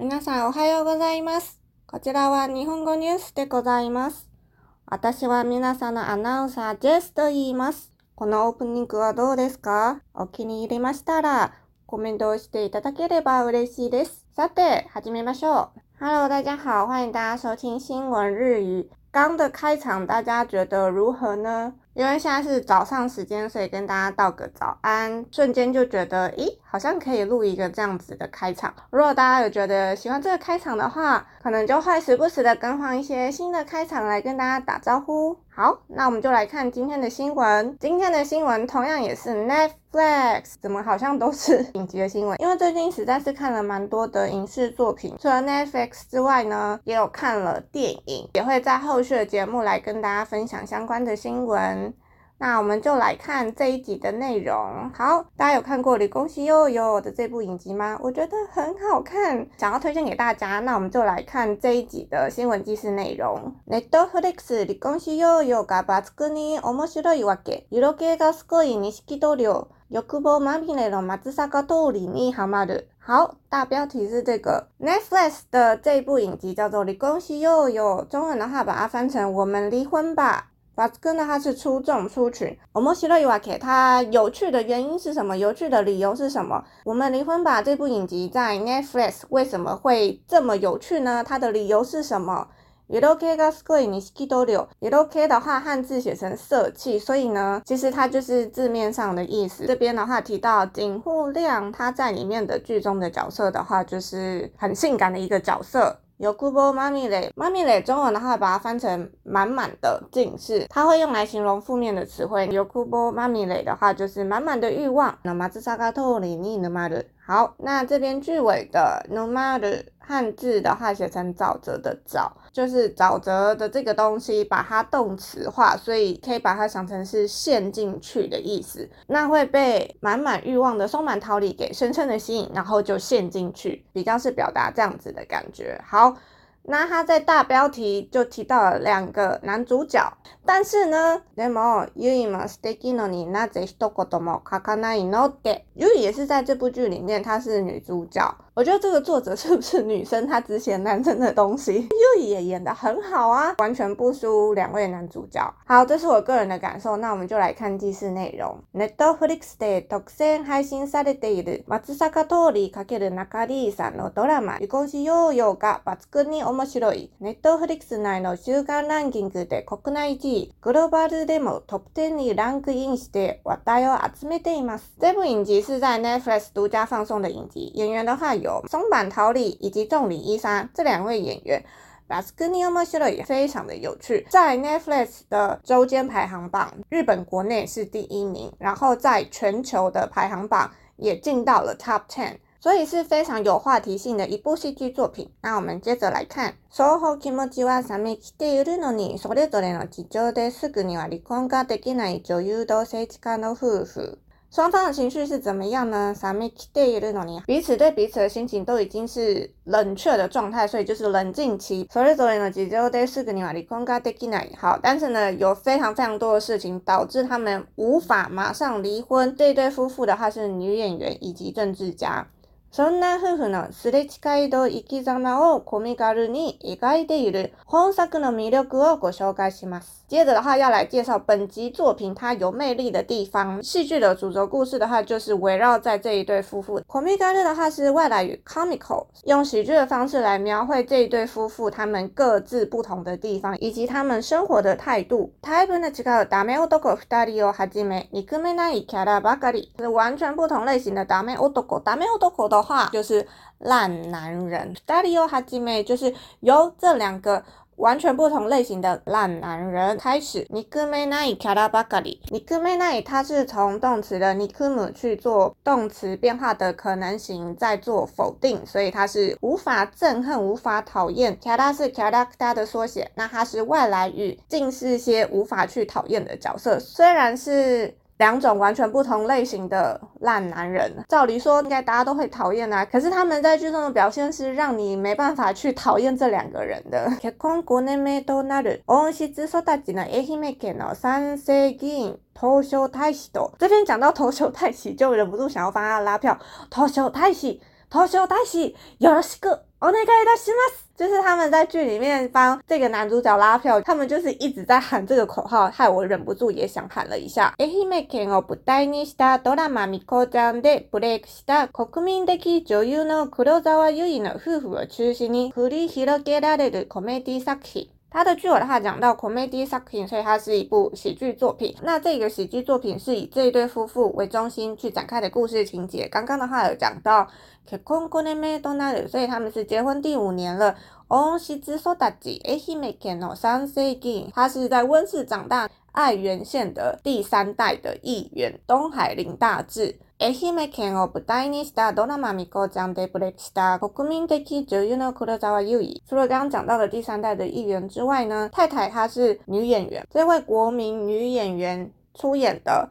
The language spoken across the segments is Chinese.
皆さんおはようございます。こちらは日本语ニュースでございます。私は皆さんのアナウンサージェスと言います。このオープニングはどうですか？お気に入りましたら、コメントをしていただければ嬉しいです。さて、始めましょう。Hello，大家好，欢迎大家收听新闻日语。刚的开场大家觉得如何呢？因为现在是早上时间，所以跟大家道个早安。瞬间就觉得，咦，好像可以录一个这样子的开场。如果大家有觉得喜欢这个开场的话，可能就会时不时的更换一些新的开场来跟大家打招呼。好，那我们就来看今天的新闻。今天的新闻同样也是 Netflix，怎么好像都是 影集的新闻？因为最近实在是看了蛮多的影视作品，除了 Netflix 之外呢，也有看了电影，也会在后续的节目来跟大家分享相关的新闻。那我们就来看这一集的内容。好，大家有看过《离婚しようよ》的这部影集吗？我觉得很好看，想要推荐给大家。那我们就来看这一集的新闻记事内容。Netflix 离婚しようよが抜群に面白いわけ。色気がすごい锦戸亮。欲望まみれの松坂桃李にハマる。好，大标题是这个 Netflix 的这一部影集叫做《离婚しようよ》，中文的话把它翻成《我们离婚吧》。 抜群呢，它是出众出群。面白いわけ，它有趣的原因是什么？有趣的理由是什么？我们离婚吧这部影集在 Netflix 为什么会这么有趣呢？它的理由是什么？色気がすごい锦戸亮。色気的话汉字写成色气，所以呢，其实它就是字面上的意思。这边的话提到锦户亮，他在里面的剧中的角色的话，就是很性感的一个角色。 欲望まみれ，まみれ中文的话把它翻成满满的尽是，它会用来形容负面的词汇。欲望まみれ的话就是满满的欲望。那么松坂桃李に沼る。 好，那这边句尾的 no matter 汉字的话写成沼泽的沼，就是沼泽的这个东西，把它动词化，所以可以把它想成是陷进去的意思。那会被满满欲望的松满桃李给深深的吸引，然后就陷进去，比较是表达这样子的感觉。好。那他在大标题就提到了两个男主角，但是呢，でもユイも素敌なのになぜ一言も书かないのって。ユイ也是在这部剧里面，她是女主角。我觉得这个作者是不是女生？她只写男生的东西。ユイ也演得很好啊，完全不输两位男主角。好，这是我个人的感受。那我们就来看记事内容。Netflix で独占配信されている松坂桃李×中里さんのドラマ离婚しようよが抜群に 面白い。Netflix 内の周间ランキングで国内1位、グローバルでもトップ10にランクインして话题を集めています。这部影集是在 Netflix 独家放送的影集，演员的话有松坂桃李以及仲里依纱这两位演员。抜群に面白い，非常的有趣。在 Netflix 的周间排行榜，日本国内是第一名，然后在全球的排行榜也进到了 Top Ten。所以是非常有话题性的一部戏剧作品。那我们接着来看，双方気持ちは冷めきっているのに、それぞれの事情ですぐには离婚ができない女优同性间の夫妇。双方的情绪是怎么样呢？冷めきっているのに，彼此对彼此的心情都已经是冷却的状态，所以就是冷静期。それぞれの事情ですぐには离婚ができない。好，但是呢，有非常非常多的事情导致他们无法马上离婚。这一对夫妇的话是女演员以及政治家。 そんな夫妇のすれ违いと生き様をコミカルに描いている本作の魅力をご绍介します。接着的话要来介绍本集作品它有魅力的地方。戏剧的主轴故事的话就是围绕在这一对夫妇。コミカル的话是外来语 comical，用喜剧的方式来描绘这一对夫妇他们各自不同的地方以及他们生活的态度。タイプの违うダメ男二人をはじめ憎めないキャラばかり，是完全不同类型的ダメ男。ダメ男的 话就是烂男人，二人をはじめ就是由这两个完全不同类型的烂男人开始。憎めないキャラばかり，憎めない它是从动词的憎む去做动词变化的可能型，再做否定，所以它是无法憎恨、无法讨厌。キャラ是キャラクター的缩写，那它是外来语，尽是些无法去讨厌的角色，虽然是。 两种完全不同类型的烂男人，照理说应该大家都会讨厌啊，可是他们在剧中的表现是让你没办法去讨厌这两个人的。结婚5年目となる温室育ちの爱媛県の三世议员东证大使と，这边讲到东证大使就忍不住想要帮他拉票。东证大使 东证大使よろしく お願いいたします。就是他们在剧里面帮这个男主角拉票，他们就是一直在喊这个口号，害我忍不住也想喊了一下。愛媛県を舞台にしたドラマミコちゃんでブレイクした国民的女優の黒泽优衣の夫婦を中心に繰り広げられるコメディ作品。他的剧的话讲到 comedy 作品，所以它是一部喜剧作品。那这个喜剧作品是以这一对夫妇为中心去展开的故事情节。刚刚的话有讲到结婚五年目となる，所以他们是结婚第五年了。温室育ち爱媛県の三世议员，他是在温室长大，爱媛县的第三代的议员东海林大志。 愛媛県を舞台にしたドラマミコちゃんでブレイクした国民的女優の黒沢優衣。除了刚刚讲到的第三代的议员之外呢，太太她是女演员，这位国民女演员出演的。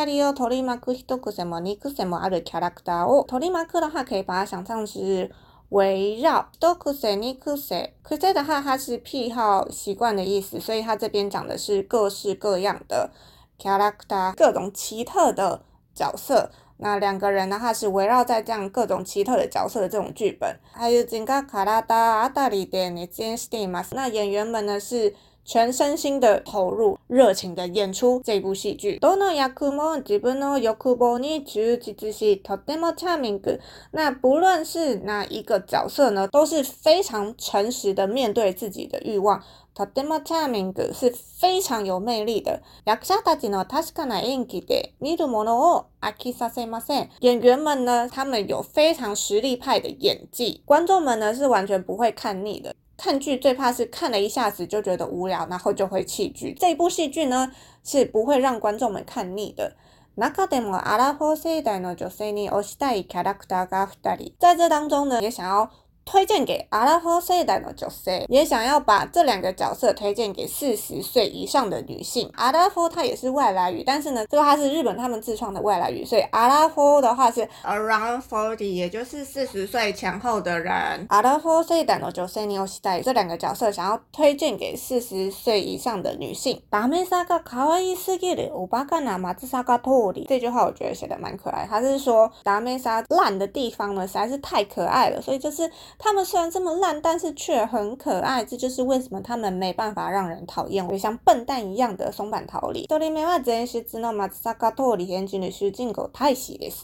人を取り巻く一癖も二癖もあるキャラクターを取り巻く的话，可以把它想象是围绕。一癖二癖，癖的话，它是癖好、习惯的意思，所以它这边讲的是各式各样的キャラクター，各种奇特的角色。那两个人的话是围绕在这样各种奇特的角色的这种剧本。还有这个卡拉达阿达里的那间 steam 那演员们呢是全身心的投入、热情的演出这部戏剧。どの役も自分の欲望に忠実し、とてもチャーミング。那不论是哪一个角色呢，都是非常诚实的面对自己的欲望。とてもチャーミング是非常有魅力的。役者たちの确かな演技で见る者を饱きさせません。演员们呢，他们有非常实力派的演技，观众们呢是完全不会看腻的。 看剧最怕是看了一下子就觉得无聊，然后就会弃剧。这部戏剧呢是不会让观众们看腻的。中でもアラフォー世代の女性に推したいキャラクターが二人，在这当中呢也想要。 推荐给阿拉伯世代的角色，也想要把这两个角色推荐给四十岁以上的女性。阿拉伯它也是外来语，但是呢，这个它是日本他们自创的外来语，所以阿拉伯的话是 around forty，也就是四十岁前后的人。阿拉伯世代的角色に推したい这两个角色想要推荐给四十岁以上的女性。ダメさが可爱すぎるおバカな松坂桃李，这句话我觉得写的蛮可爱。他是说ダメさ烂的地方呢实在是太可爱了，所以就是。 他们虽然这么烂，但是却很可爱，这就是为什么他们没办法让人讨厌，就像笨蛋一样的松坂桃李。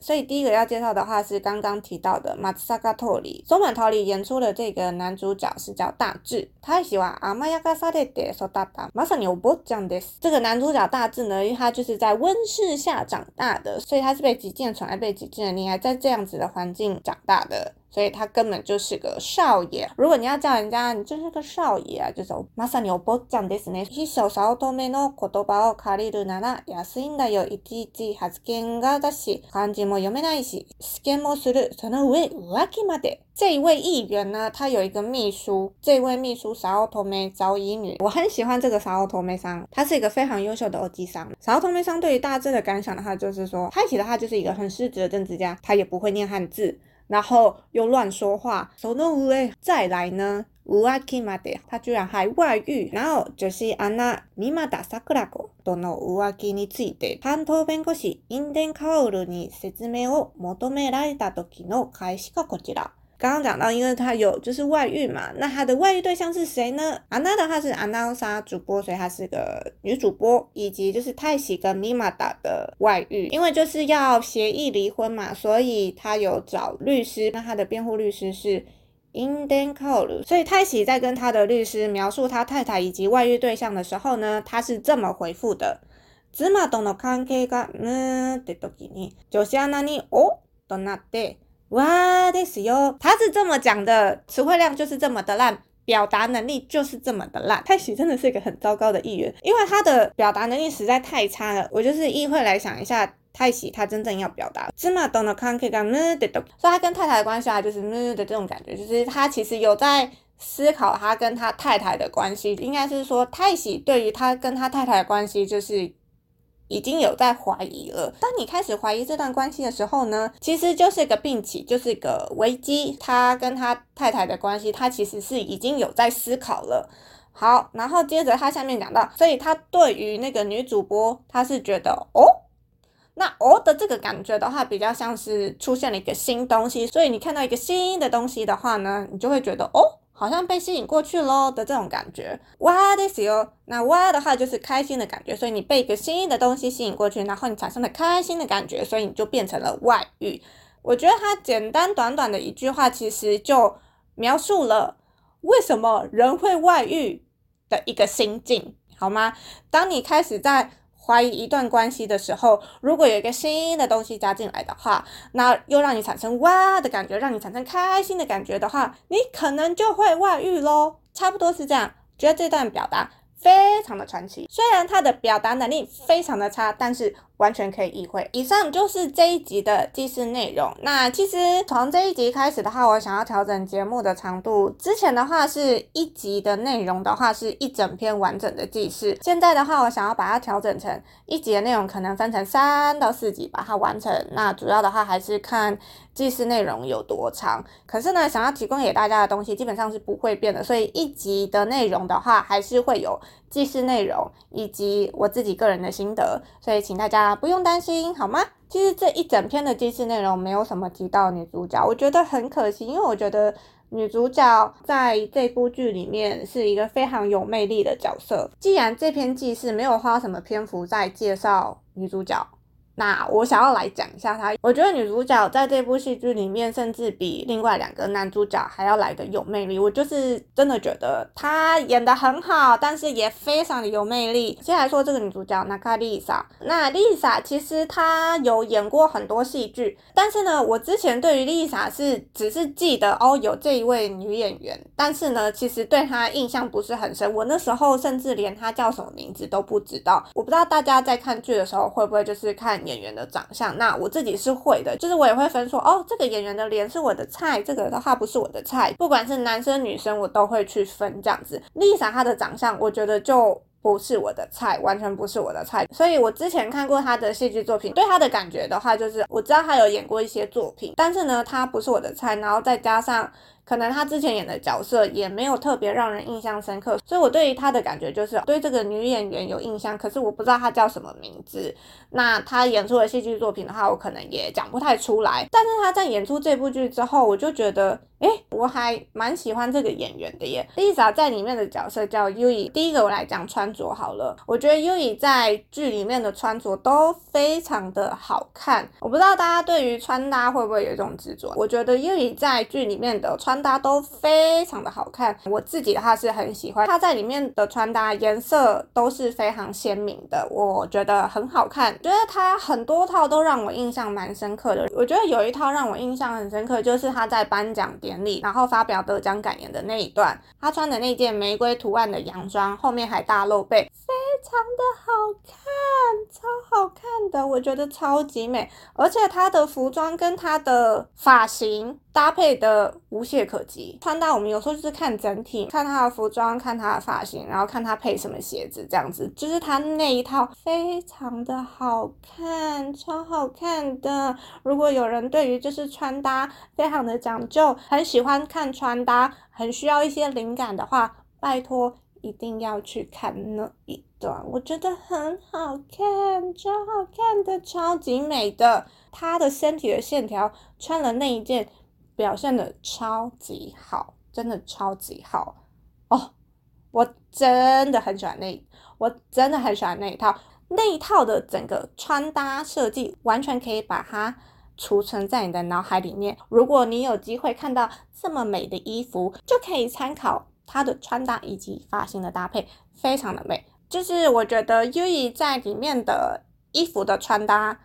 所以第一个要介绍的话是刚刚提到的松坂桃李。松坂桃李演出的这个男主角是叫大志。他喜欢甘やかされて育ったまさにお坊ちゃんです。这个男主角大志呢，因为他就是在温室下长大的，所以他是被极尽宠爱、被极尽的溺爱，在这样子的环境长大的。 所以他根本就是个少爷。如果你要叫人家你就是个少爷啊，就是まさにお坊ちゃんですね。秘书早乙女の言叶を借りるなら安いんだよ。いちいち発言がだし、汉字も読めないし、试験もする。その上浮気まで。这一位议员呢，他有一个秘书。这位秘书早乙女早乙女，我很喜欢这个早乙女さん。他是一个非常优秀的欧吉桑。早乙女さん对于大致的感想的话，就是说，他其实他就是一个很失职的政治家，他也不会念汉字。 然后又乱说话，その上再来呢，浮気まで，他居然还外遇。然后就是あの三又桜子との浮気について担当弁護士インデンカオルに説明を求められた時の返しがこちら。刚刚讲到，因为他有就是外遇嘛，那他的外遇对象是谁呢？安娜的话是安娜莎主播，所以她是个女主播，以及就是泰喜跟米玛达的外遇，因为就是要协议离婚嘛，所以他有找律师，那他的辩护律师是インデンカオル，所以泰喜在跟他的律师描述他太太以及外遇对象的时候呢，他是这么回复的：妻との関系が嗯って时に女子アナにおとなって。 哇，ですよ，他是这么讲的，词汇量就是这么的烂，表达能力就是这么的烂。泰喜真的是一个很糟糕的议员，因为他的表达能力实在太差了。我就是议会来想一下。 太喜他真正要表达，妻との関系が无でと，所以他跟太太的关系啊，就是无的这种感觉，就是他其实有在思考他跟他太太的关系，应该是说太喜对于他跟他太太的关系就是。 已经有在怀疑了。当你开始怀疑这段关系的时候呢，其实就是一个病起，就是一个危机。他跟他太太的关系，他其实是已经有在思考了。好，然后接着他下面讲到，所以他对于那个女主播，他是觉得哦，那哦的这个感觉的话，比较像是出现了一个新东西。所以你看到一个新的东西的话呢，你就会觉得哦。好像被吸引过去喽的这种感觉，哇ですよ。那哇的话就是开心的感觉，所以你被一个新的东西吸引过去，然后你产生了开心的感觉，所以你就变成了外遇。我觉得它简单短短的一句话，其实就描述了为什么人会外遇的一个心境，好吗？当你开始在 怀疑一段关系的时候，如果有一个新的东西加进来的话，那又让你产生哇的感觉，让你产生开心的感觉的话，你可能就会外遇喽。差不多是这样，觉得这段表达非常的传奇。虽然他的表达能力非常的差，但是。完全可以意会。以上就是这一集的记事内容。那其实从这一集开始的话，我想要调整节目的长度。之前的话是一集的内容的话是一整篇完整的记事，现在的话我想要把它调整成一集的内容可能分成三到四集把它完成。那主要的话还是看记事内容有多长。可是呢，想要提供给大家的东西基本上是不会变的，所以一集的内容的话还是会有记事内容以及我自己个人的心得。所以请大家。不用担心，好吗？其实这一整篇的记事内容没有什么提到女主角，我觉得很可惜，因为我觉得女主角在这部剧里面是一个非常有魅力的角色。既然这篇记事没有花什么篇幅在介绍女主角。那我想要来讲一下她，我觉得女主角在这部戏剧里面，甚至比另外两个男主角还要来的有魅力。我就是真的觉得她演的很好，但是也非常的有魅力。先来说这个女主角，娜卡丽莎。那丽莎其实她有演过很多戏剧，但是呢，我之前对于丽莎是只是记得哦有这一位女演员，但是呢，其实对她印象不是很深。我那时候甚至连她叫什么名字都不知道。我不知道大家在看剧的时候会不会就是看。演员的长相，那我自己是会的，就是我也会分说，哦，这个演员的脸是我的菜，这个的话不是我的菜，不管是男生女生，我都会去分这样子。Lisa 她的长相，我觉得就不是我的菜，完全不是我的菜，所以我之前看过她的戏剧作品，对她的感觉的话，就是我知道她有演过一些作品，但是呢，她不是我的菜，然后再加上。可能他之前演的角色也没有特别让人印象深刻，所以我对于他的感觉就是对这个女演员有印象，可是我不知道她叫什么名字。那她演出的戏剧作品的话，我可能也讲不太出来。但是她在演出这部剧之后，我就觉得。诶，我还蛮喜欢这个演员的耶。Lisa 在里面的角色叫 Yui。第一个我来讲穿着好了，我觉得 Yui 在剧里面的穿着都非常的好看。我不知道大家对于穿搭会不会有一种执着？我觉得 Yui 在剧里面的穿穿搭都非常的好看。我自己的话是很喜欢她在里面的穿搭，颜色都是非常鲜明的，我觉得很好看。觉得她很多套都让我印象蛮深刻的。我觉得有一套让我印象很深刻，就是她在颁奖。典礼，然后发表得奖感言的那一段，她穿的那件玫瑰图案的洋装，后面还大露背，非常的好看，超好看的，我觉得超级美，而且她的服装跟她的发型搭配的无懈可及。穿搭我们有时候就是看整体，看她的服装，看她的发型，然后看她配什么鞋子，这样子，就是她那一套非常的好看，超好看的。如果有人对于就是穿搭非常的讲究，很喜欢看穿搭，很需要一些灵感的话，拜托一定要去看那一段，我觉得很好看，超好看的，超级美的。她的身体的线条，穿了那一件，表现的超级好，真的超级好哦！我真的很喜欢那，我真的很喜欢那一套，那一套的整个穿搭设计，完全可以把它。储存在你的脑海里面。如果你有机会看到这么美的衣服，就可以参考她的穿搭以及发型的搭配，非常的美。就是我觉得 U E 在里面的衣服的穿搭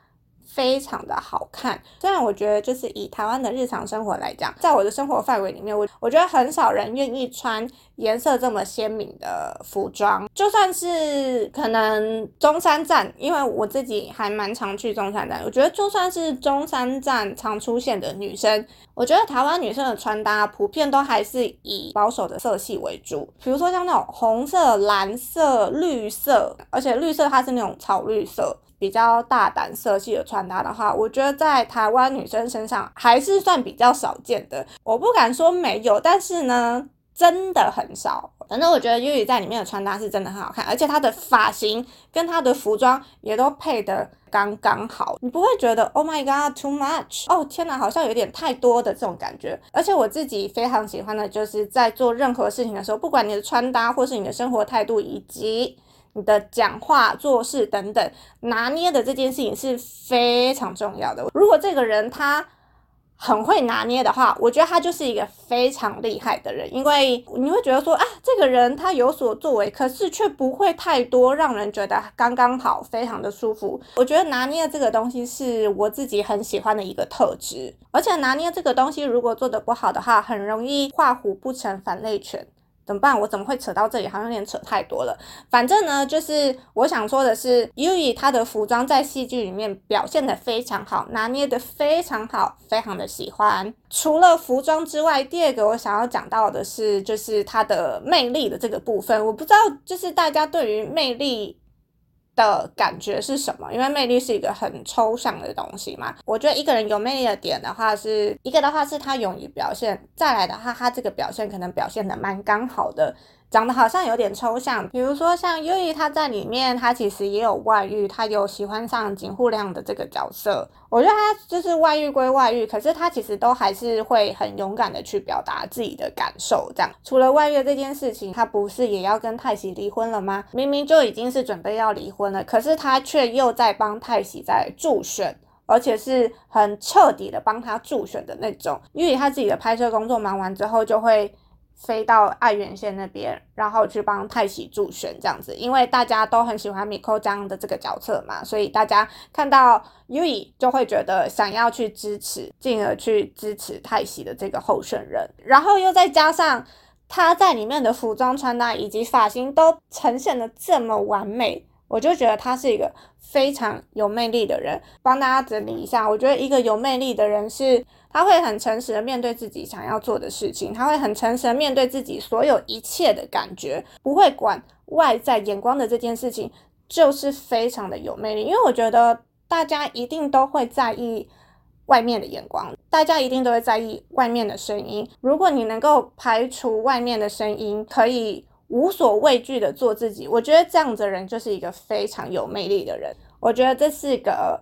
非常的好看，虽然我觉得就是以台湾的日常生活来讲，在我的生活范围里面，我我觉得很少人愿意穿颜色这么鲜明的服装。就算是可能中山站，因为我自己还蛮常去中山站，我觉得就算是中山站常出现的女生，我觉得台湾女生的穿搭普遍都还是以保守的色系为主，比如说像那种红色、蓝色、绿色，而且绿色它是那种草绿色。比较大胆色系的穿搭的话，我觉得在台湾女生身上还是算比较少见的。我不敢说没有，但是呢，真的很少。反正我觉得 y u 在里面的穿搭是真的很好看，而且她的发型跟她的服装也都配得刚刚好，你不会觉得 Oh my God too much，哦天哪，好像有点太多的这种感觉。而且我自己非常喜欢的就是在做任何事情的时候，不管你的穿搭或是你的生活态度以及。你的讲话、做事等等，拿捏的这件事情是非常重要的。如果这个人他很会拿捏的话，我觉得他就是一个非常厉害的人，因为你会觉得说啊，这个人他有所作为，可是却不会太多，让人觉得刚刚好，非常的舒服。我觉得拿捏这个东西是我自己很喜欢的一个特质，而且拿捏这个东西如果做得不好的话，很容易画虎不成反类犬。怎么办？我怎么会扯到这里？好像有点扯太多了。反正呢，就是我想说的是，Yui 她的服装在戏剧里面表现的非常好，拿捏的非常好，非常的喜欢。除了服装之外，第二个我想要讲到的是，就是她的魅力的这个部分。我不知道，就是大家对于魅力。的感觉是什么？因为魅力是一个很抽象的东西嘛。我觉得一个人有魅力的点的话是，一个的话是他勇于表现，再来的话，他这个表现可能表现的蛮刚好的。长得好像有点抽象，比如说像优衣，他在里面，他其实也有外遇，他有喜欢上锦户亮的这个角色。我觉得他就是外遇归外遇，可是他其实都还是会很勇敢的去表达自己的感受。这样，除了外遇这件事情，他不是也要跟太喜离婚了吗？明明就已经是准备要离婚了，可是他却又在帮太喜在助选，而且是很彻底的帮他助选的那种。因为他自己的拍摄工作忙完之后，就会。飞到爱媛县那边，然后去帮泰喜助选这样子，因为大家都很喜欢米可这样的这个角色嘛，所以大家看到 ui 就会觉得想要去支持，进而去支持泰喜的这个候选人，然后又再加上他在里面的服装穿搭以及发型都呈现的这么完美，我就觉得他是一个非常有魅力的人。帮大家整理一下，我觉得一个有魅力的人是。他会很诚实的面对自己想要做的事情，他会很诚实的面对自己所有一切的感觉，不会管外在眼光的这件事情，就是非常的有魅力。因为我觉得大家一定都会在意外面的眼光，大家一定都会在意外面的声音。如果你能够排除外面的声音，可以无所畏惧的做自己，我觉得这样子的人就是一个非常有魅力的人。我觉得这是一个。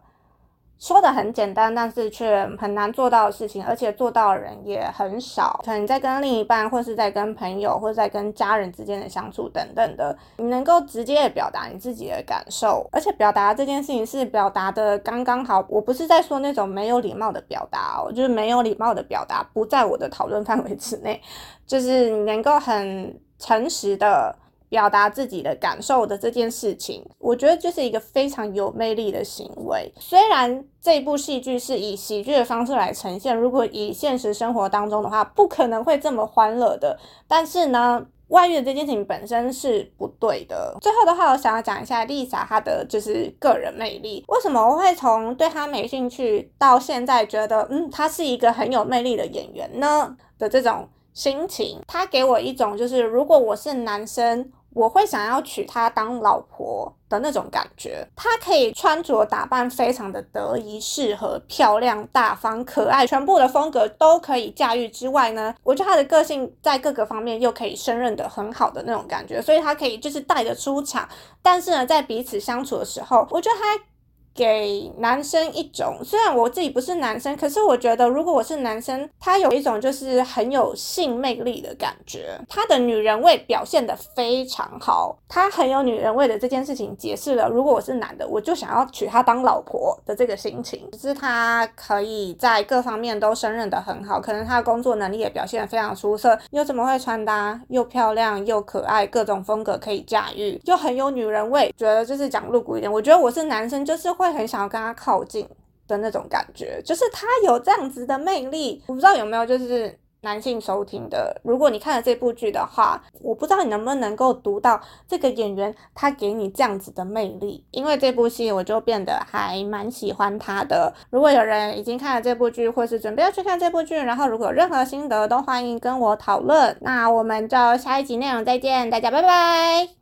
说的很简单，但是却很难做到的事情，而且做到的人也很少。可能在跟另一半，或是在跟朋友，或者在跟家人之间的相处等等的，你能够直接表达你自己的感受，而且表达这件事情是表达的刚刚好。我不是在说那种没有礼貌的表达哦，就是没有礼貌的表达不在我的讨论范围之内，就是你能够很诚实的。表达自己的感受的这件事情，我觉得就是一个非常有魅力的行为。虽然这部戏剧是以喜剧的方式来呈现，如果以现实生活当中的话，不可能会这么欢乐的。但是呢，外遇的这件事情本身是不对的。最后的话，我想要讲一下 Lisa 她的就是个人魅力。为什么我会从对她没兴趣到现在觉得，嗯，她是一个很有魅力的演员呢？的这种心情，他给我一种就是，如果我是男生。我会想要娶她当老婆的那种感觉。她可以穿着打扮非常的得宜、适合、漂亮、大方、可爱，全部的风格都可以驾驭之外呢，我觉得她的个性在各个方面又可以胜任的很好的那种感觉，所以她可以就是带着出场。但是呢，在彼此相处的时候，我觉得她。给男生一种，虽然我自己不是男生，可是我觉得如果我是男生，他有一种就是很有性魅力的感觉。他的女人味表现的非常好，他很有女人味的这件事情解释了，如果我是男的，我就想要娶她当老婆的这个心情。只是他可以在各方面都胜任的很好，可能他的工作能力也表现得非常出色，又怎么会穿搭，又漂亮又可爱，各种风格可以驾驭，又很有女人味。觉得就是讲露骨一点，我觉得我是男生就是会。会很想要跟他靠近的那种感觉，就是他有这样子的魅力。我不知道有没有就是。男性收听的，如果你看了这部剧的话，我不知道你能不能够读到这个演员他给你这样子的魅力，因为这部戏我就变得还蛮喜欢他的。如果有人已经看了这部剧，或是准备要去看这部剧，然后如果有任何心得，都欢迎跟我讨论。那我们就下一集内容再见，大家拜拜。